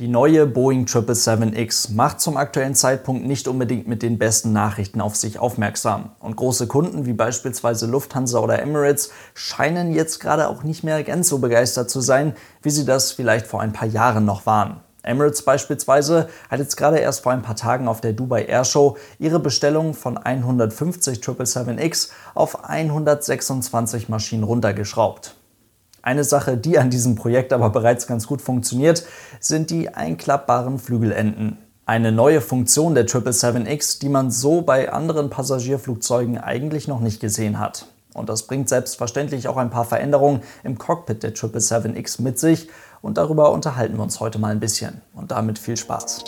Die neue Boeing 777X macht zum aktuellen Zeitpunkt nicht unbedingt mit den besten Nachrichten auf sich aufmerksam. Und große Kunden wie beispielsweise Lufthansa oder Emirates scheinen jetzt gerade auch nicht mehr ganz so begeistert zu sein, wie sie das vielleicht vor ein paar Jahren noch waren. Emirates beispielsweise hat jetzt gerade erst vor ein paar Tagen auf der Dubai Airshow ihre Bestellung von 150 777X auf 126 Maschinen runtergeschraubt. Eine Sache, die an diesem Projekt aber bereits ganz gut funktioniert, sind die einklappbaren Flügelenden. Eine neue Funktion der 777X, die man so bei anderen Passagierflugzeugen eigentlich noch nicht gesehen hat. Und das bringt selbstverständlich auch ein paar Veränderungen im Cockpit der 777X mit sich. Und darüber unterhalten wir uns heute mal ein bisschen. Und damit viel Spaß.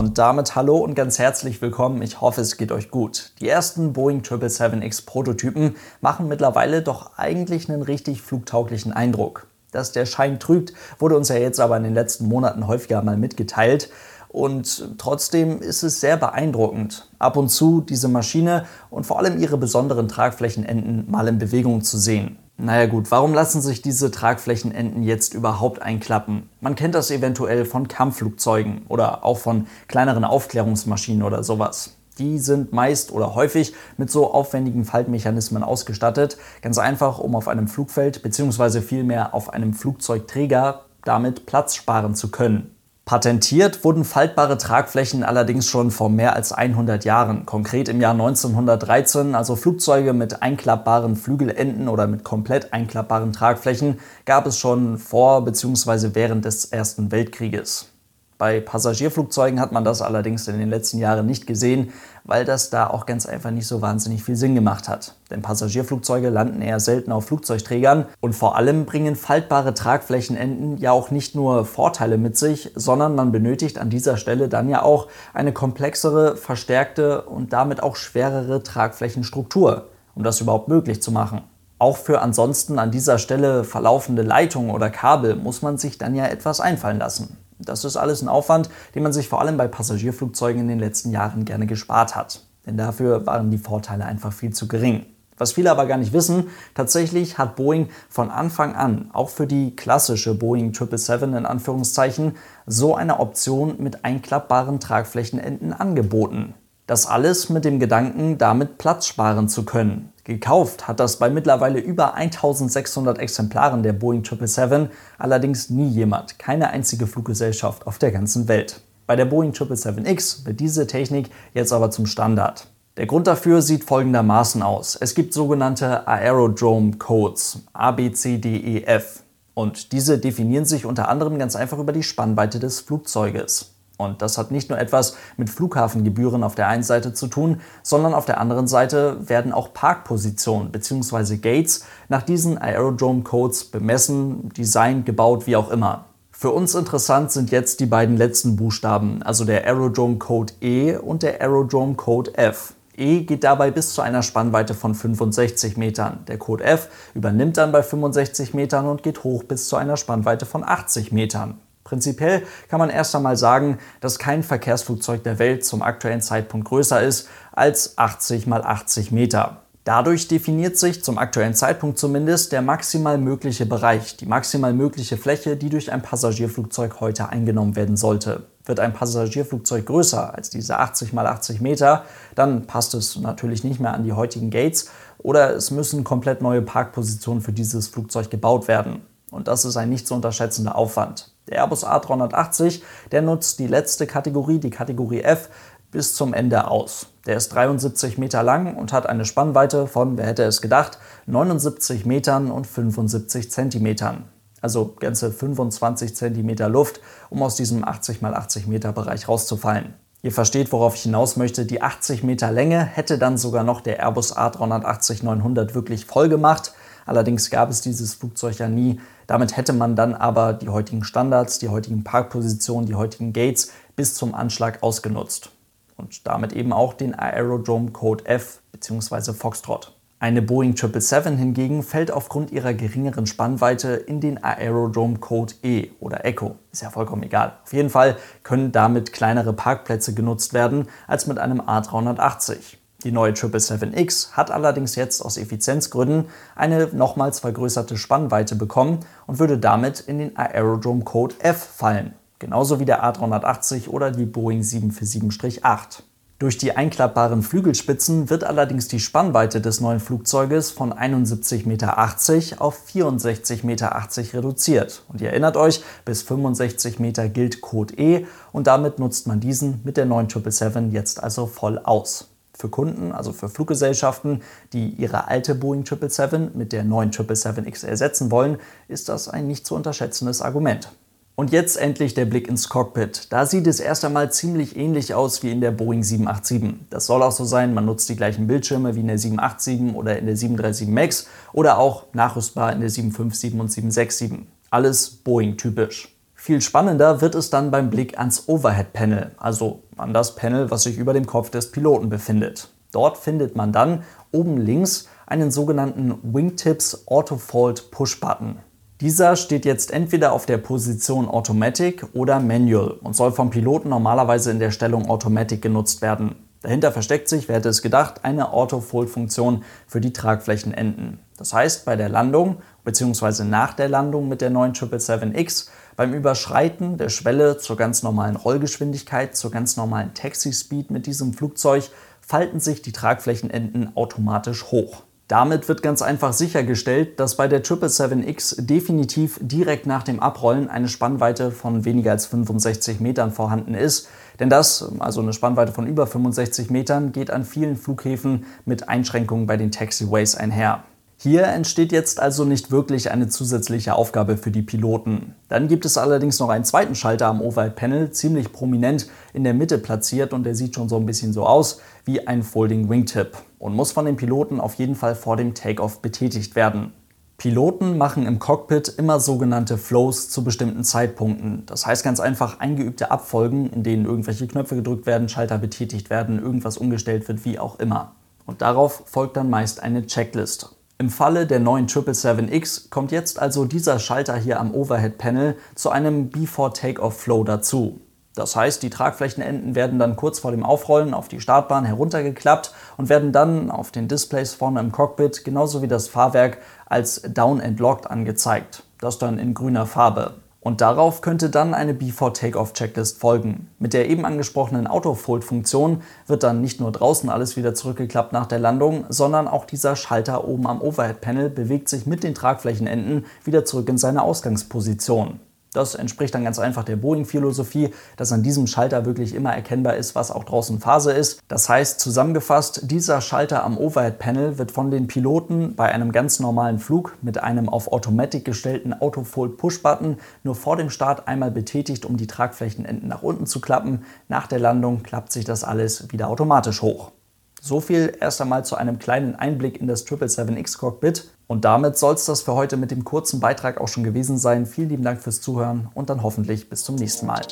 Und damit hallo und ganz herzlich willkommen. Ich hoffe, es geht euch gut. Die ersten Boeing 777X Prototypen machen mittlerweile doch eigentlich einen richtig flugtauglichen Eindruck. Dass der Schein trügt, wurde uns ja jetzt aber in den letzten Monaten häufiger mal mitgeteilt. Und trotzdem ist es sehr beeindruckend, ab und zu diese Maschine und vor allem ihre besonderen Tragflächenenden mal in Bewegung zu sehen. Naja gut, warum lassen sich diese Tragflächenenden jetzt überhaupt einklappen? Man kennt das eventuell von Kampfflugzeugen oder auch von kleineren Aufklärungsmaschinen oder sowas. Die sind meist oder häufig mit so aufwendigen Faltmechanismen ausgestattet, ganz einfach, um auf einem Flugfeld bzw. vielmehr auf einem Flugzeugträger damit Platz sparen zu können. Patentiert wurden faltbare Tragflächen allerdings schon vor mehr als 100 Jahren, konkret im Jahr 1913, also Flugzeuge mit einklappbaren Flügelenden oder mit komplett einklappbaren Tragflächen gab es schon vor bzw. während des Ersten Weltkrieges. Bei Passagierflugzeugen hat man das allerdings in den letzten Jahren nicht gesehen, weil das da auch ganz einfach nicht so wahnsinnig viel Sinn gemacht hat. Denn Passagierflugzeuge landen eher selten auf Flugzeugträgern und vor allem bringen faltbare Tragflächenenden ja auch nicht nur Vorteile mit sich, sondern man benötigt an dieser Stelle dann ja auch eine komplexere, verstärkte und damit auch schwerere Tragflächenstruktur, um das überhaupt möglich zu machen. Auch für ansonsten an dieser Stelle verlaufende Leitungen oder Kabel muss man sich dann ja etwas einfallen lassen. Das ist alles ein Aufwand, den man sich vor allem bei Passagierflugzeugen in den letzten Jahren gerne gespart hat. Denn dafür waren die Vorteile einfach viel zu gering. Was viele aber gar nicht wissen, tatsächlich hat Boeing von Anfang an auch für die klassische Boeing 777 in Anführungszeichen so eine Option mit einklappbaren Tragflächenenden angeboten. Das alles mit dem Gedanken, damit Platz sparen zu können. Gekauft hat das bei mittlerweile über 1600 Exemplaren der Boeing 777 allerdings nie jemand, keine einzige Fluggesellschaft auf der ganzen Welt. Bei der Boeing 777X wird diese Technik jetzt aber zum Standard. Der Grund dafür sieht folgendermaßen aus. Es gibt sogenannte Aerodrome Codes, A, B, C, D, E, F. Und diese definieren sich unter anderem ganz einfach über die Spannweite des Flugzeuges. Und das hat nicht nur etwas mit Flughafengebühren auf der einen Seite zu tun, sondern auf der anderen Seite werden auch Parkpositionen bzw. Gates nach diesen Aerodrome Codes bemessen, designt, gebaut, wie auch immer. Für uns interessant sind jetzt die beiden letzten Buchstaben, also der Aerodrome Code E und der Aerodrome Code F. E geht dabei bis zu einer Spannweite von 65 Metern. Der Code F übernimmt dann bei 65 Metern und geht hoch bis zu einer Spannweite von 80 Metern. Prinzipiell kann man erst einmal sagen, dass kein Verkehrsflugzeug der Welt zum aktuellen Zeitpunkt größer ist als 80 mal 80 Meter. Dadurch definiert sich zum aktuellen Zeitpunkt zumindest der maximal mögliche Bereich, die maximal mögliche Fläche, die durch ein Passagierflugzeug heute eingenommen werden sollte. Wird ein Passagierflugzeug größer als diese 80 mal 80 Meter, dann passt es natürlich nicht mehr an die heutigen Gates oder es müssen komplett neue Parkpositionen für dieses Flugzeug gebaut werden. Und das ist ein nicht zu unterschätzender Aufwand. Der Airbus A380, der nutzt die letzte Kategorie, die Kategorie F, bis zum Ende aus. Der ist 73 Meter lang und hat eine Spannweite von, wer hätte es gedacht, 79 Metern und 75 Zentimetern. Also ganze 25 Zentimeter Luft, um aus diesem 80 x 80 Meter Bereich rauszufallen. Ihr versteht, worauf ich hinaus möchte. Die 80 Meter Länge hätte dann sogar noch der Airbus A380-900 wirklich voll gemacht. Allerdings gab es dieses Flugzeug ja nie. Damit hätte man dann aber die heutigen Standards, die heutigen Parkpositionen, die heutigen Gates bis zum Anschlag ausgenutzt. Und damit eben auch den Aerodrome Code F bzw. Foxtrot. Eine Boeing 777 hingegen fällt aufgrund ihrer geringeren Spannweite in den Aerodrome Code E oder Echo. Ist ja vollkommen egal. Auf jeden Fall können damit kleinere Parkplätze genutzt werden als mit einem A380. Die neue 777X hat allerdings jetzt aus Effizienzgründen eine nochmals vergrößerte Spannweite bekommen und würde damit in den Aerodrome Code F fallen, genauso wie der A380 oder die Boeing 747-8. Durch die einklappbaren Flügelspitzen wird allerdings die Spannweite des neuen Flugzeuges von 71,80 Meter auf 64,80 Meter reduziert. Und ihr erinnert euch, bis 65 Meter gilt Code E und damit nutzt man diesen mit der neuen 777 jetzt also voll aus. Für Kunden, also für Fluggesellschaften, die ihre alte Boeing 777 mit der neuen 777X ersetzen wollen, ist das ein nicht zu unterschätzendes Argument. Und jetzt endlich der Blick ins Cockpit. Da sieht es erst einmal ziemlich ähnlich aus wie in der Boeing 787. Das soll auch so sein, man nutzt die gleichen Bildschirme wie in der 787 oder in der 737 MAX oder auch nachrüstbar in der 757 und 767. Alles Boeing-typisch. Viel spannender wird es dann beim Blick ans Overhead-Panel, also an das Panel, was sich über dem Kopf des Piloten befindet. Dort findet man dann oben links einen sogenannten Wingtips Autofold Push-Button. Dieser steht jetzt entweder auf der Position Automatic oder Manual und soll vom Piloten normalerweise in der Stellung Automatic genutzt werden. Dahinter versteckt sich, wer hätte es gedacht, eine Auto-Fold-Funktion für die Tragflächenenden. Das heißt, bei der Landung bzw. nach der Landung mit der neuen 777X, beim Überschreiten der Schwelle zur ganz normalen Rollgeschwindigkeit, zur ganz normalen Taxi-Speed mit diesem Flugzeug, falten sich die Tragflächenenden automatisch hoch. Damit wird ganz einfach sichergestellt, dass bei der 777X definitiv direkt nach dem Abrollen eine Spannweite von weniger als 65 Metern vorhanden ist. Denn das, also eine Spannweite von über 65 Metern, geht an vielen Flughäfen mit Einschränkungen bei den Taxiways einher. Hier entsteht jetzt also nicht wirklich eine zusätzliche Aufgabe für die Piloten. Dann gibt es allerdings noch einen zweiten Schalter am Overhead Panel, ziemlich prominent in der Mitte platziert und der sieht schon so ein bisschen so aus wie ein Folding Wingtip und muss von den Piloten auf jeden Fall vor dem Takeoff betätigt werden. Piloten machen im Cockpit immer sogenannte Flows zu bestimmten Zeitpunkten. Das heißt ganz einfach eingeübte Abfolgen, in denen irgendwelche Knöpfe gedrückt werden, Schalter betätigt werden, irgendwas umgestellt wird, wie auch immer. Und darauf folgt dann meist eine Checklist. Im Falle der neuen 777X kommt jetzt also dieser Schalter hier am Overhead-Panel zu einem Before Takeoff Flow dazu. Das heißt, die Tragflächenenden werden dann kurz vor dem Aufrollen auf die Startbahn heruntergeklappt und werden dann auf den Displays vorne im Cockpit genauso wie das Fahrwerk als Down and Locked angezeigt. Das dann in grüner Farbe. Und darauf könnte dann eine Before Takeoff Checklist folgen. Mit der eben angesprochenen Autofold-Funktion wird dann nicht nur draußen alles wieder zurückgeklappt nach der Landung, sondern auch dieser Schalter oben am Overhead-Panel bewegt sich mit den Tragflächenenden wieder zurück in seine Ausgangsposition. Das entspricht dann ganz einfach der Boeing-Philosophie, dass an diesem Schalter wirklich immer erkennbar ist, was auch draußen Phase ist. Das heißt, zusammengefasst, dieser Schalter am Overhead-Panel wird von den Piloten bei einem ganz normalen Flug mit einem auf Automatic gestellten Autofold-Push-Button nur vor dem Start einmal betätigt, um die Tragflächenenden nach unten zu klappen. Nach der Landung klappt sich das alles wieder automatisch hoch. So viel erst einmal zu einem kleinen Einblick in das 777X Cockpit. Und damit soll es das für heute mit dem kurzen Beitrag auch schon gewesen sein. Vielen lieben Dank fürs Zuhören und dann hoffentlich bis zum nächsten Mal.